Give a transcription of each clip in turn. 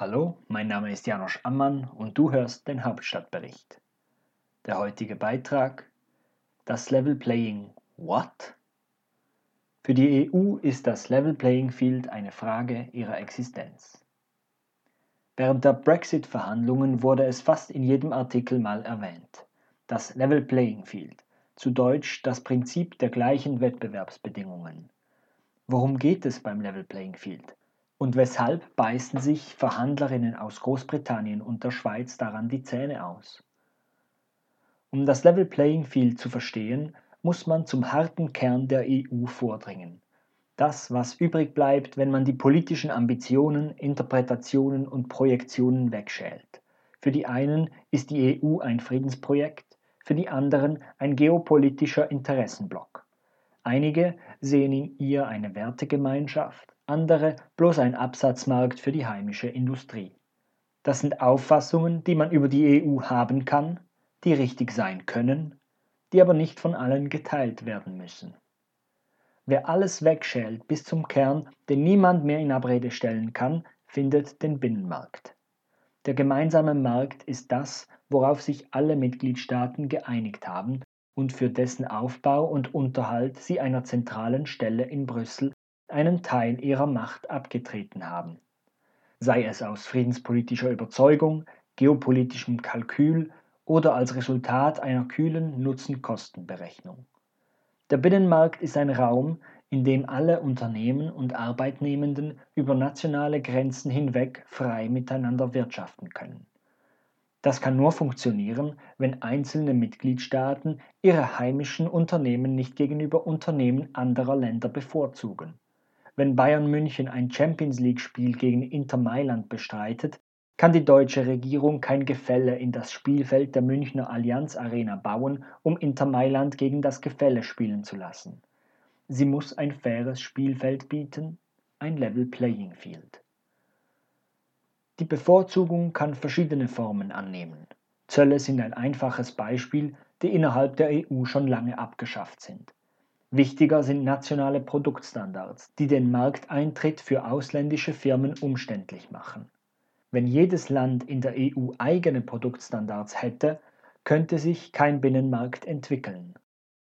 Hallo, mein Name ist Janosch Ammann und du hörst den Hauptstadtbericht. Der heutige Beitrag Das Level Playing What? Für die EU ist das Level Playing Field eine Frage ihrer Existenz. Während der Brexit-Verhandlungen wurde es fast in jedem Artikel mal erwähnt. Das Level Playing Field, zu Deutsch das Prinzip der gleichen Wettbewerbsbedingungen. Worum geht es beim Level Playing Field? Und weshalb beißen sich Verhandlerinnen aus Großbritannien und der Schweiz daran die Zähne aus? Um das Level Playing Field zu verstehen, muss man zum harten Kern der EU vordringen. Das, was übrig bleibt, wenn man die politischen Ambitionen, Interpretationen und Projektionen wegschält. Für die einen ist die EU ein Friedensprojekt, für die anderen ein geopolitischer Interessenblock. Einige sehen in ihr eine Wertegemeinschaft, andere bloß ein Absatzmarkt für die heimische Industrie. Das sind Auffassungen, die man über die EU haben kann, die richtig sein können, die aber nicht von allen geteilt werden müssen. Wer alles wegschält bis zum Kern, den niemand mehr in Abrede stellen kann, findet den Binnenmarkt. Der gemeinsame Markt ist das, worauf sich alle Mitgliedstaaten geeinigt haben und für dessen Aufbau und Unterhalt sie einer zentralen Stelle in Brüssel einen Teil ihrer Macht abgetreten haben. Sei es aus friedenspolitischer Überzeugung, geopolitischem Kalkül oder als Resultat einer kühlen Nutzen-Kosten-Berechnung. Der Binnenmarkt ist ein Raum, in dem alle Unternehmen und Arbeitnehmenden über nationale Grenzen hinweg frei miteinander wirtschaften können. Das kann nur funktionieren, wenn einzelne Mitgliedstaaten ihre heimischen Unternehmen nicht gegenüber Unternehmen anderer Länder bevorzugen. Wenn Bayern München ein Champions League-Spiel gegen Inter Mailand bestreitet, kann die deutsche Regierung kein Gefälle in das Spielfeld der Münchner Allianz Arena bauen, um Inter Mailand gegen das Gefälle spielen zu lassen. Sie muss ein faires Spielfeld bieten, ein Level Playing Field. Die Bevorzugung kann verschiedene Formen annehmen. Zölle sind ein einfaches Beispiel, die innerhalb der EU schon lange abgeschafft sind. Wichtiger sind nationale Produktstandards, die den Markteintritt für ausländische Firmen umständlich machen. Wenn jedes Land in der EU eigene Produktstandards hätte, könnte sich kein Binnenmarkt entwickeln.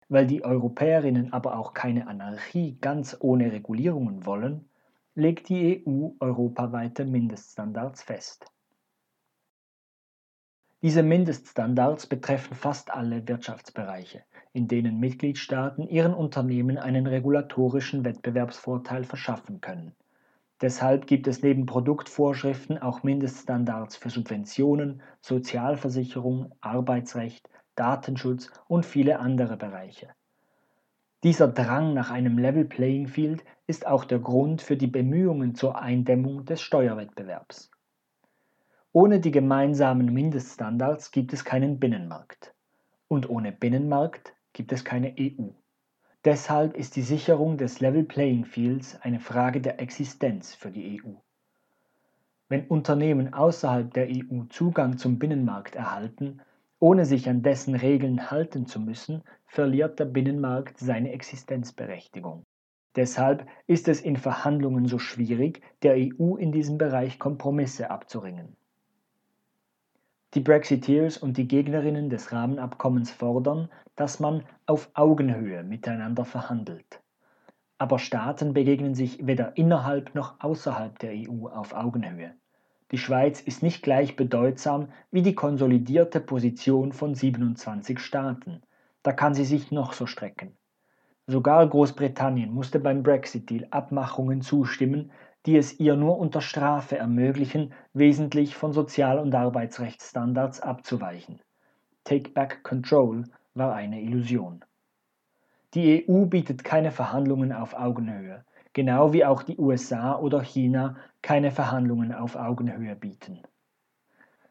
Weil die Europäerinnen aber auch keine Anarchie ganz ohne Regulierungen wollen, legt die EU europaweite Mindeststandards fest. Diese Mindeststandards betreffen fast alle Wirtschaftsbereiche, in denen Mitgliedstaaten ihren Unternehmen einen regulatorischen Wettbewerbsvorteil verschaffen können. Deshalb gibt es neben Produktvorschriften auch Mindeststandards für Subventionen, Sozialversicherung, Arbeitsrecht, Datenschutz und viele andere Bereiche. Dieser Drang nach einem Level Playing Field ist auch der Grund für die Bemühungen zur Eindämmung des Steuerwettbewerbs. Ohne die gemeinsamen Mindeststandards gibt es keinen Binnenmarkt. Und ohne Binnenmarkt gibt es keine EU. Deshalb ist die Sicherung des Level Playing Fields eine Frage der Existenz für die EU. Wenn Unternehmen außerhalb der EU Zugang zum Binnenmarkt erhalten, ohne sich an dessen Regeln halten zu müssen, verliert der Binnenmarkt seine Existenzberechtigung. Deshalb ist es in Verhandlungen so schwierig, der EU in diesem Bereich Kompromisse abzuringen. Die Brexiteers und die Gegnerinnen des Rahmenabkommens fordern, dass man auf Augenhöhe miteinander verhandelt. Aber Staaten begegnen sich weder innerhalb noch außerhalb der EU auf Augenhöhe. Die Schweiz ist nicht gleich bedeutsam wie die konsolidierte Position von 27 Staaten. Da kann sie sich noch so strecken. Sogar Großbritannien musste beim Brexit-Deal Abmachungen zustimmen, die es ihr nur unter Strafe ermöglichen, wesentlich von Sozial- und Arbeitsrechtsstandards abzuweichen. Take Back Control war eine Illusion. Die EU bietet keine Verhandlungen auf Augenhöhe genau wie auch die USA oder China keine Verhandlungen auf Augenhöhe bieten.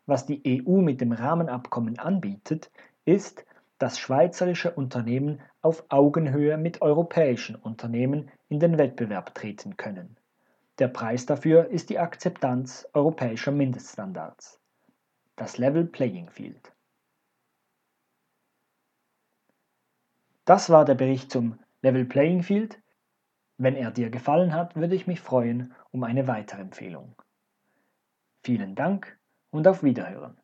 Was die EU mit dem Rahmenabkommen anbietet, ist, dass schweizerische Unternehmen auf Augenhöhe mit europäischen Unternehmen in den Wettbewerb treten können. Der Preis dafür ist die Akzeptanz europäischer Mindeststandards. Das Level Playing Field. Das war der Bericht zum Level Playing Field wenn er dir gefallen hat, würde ich mich freuen um eine weitere Empfehlung. Vielen Dank und auf Wiederhören.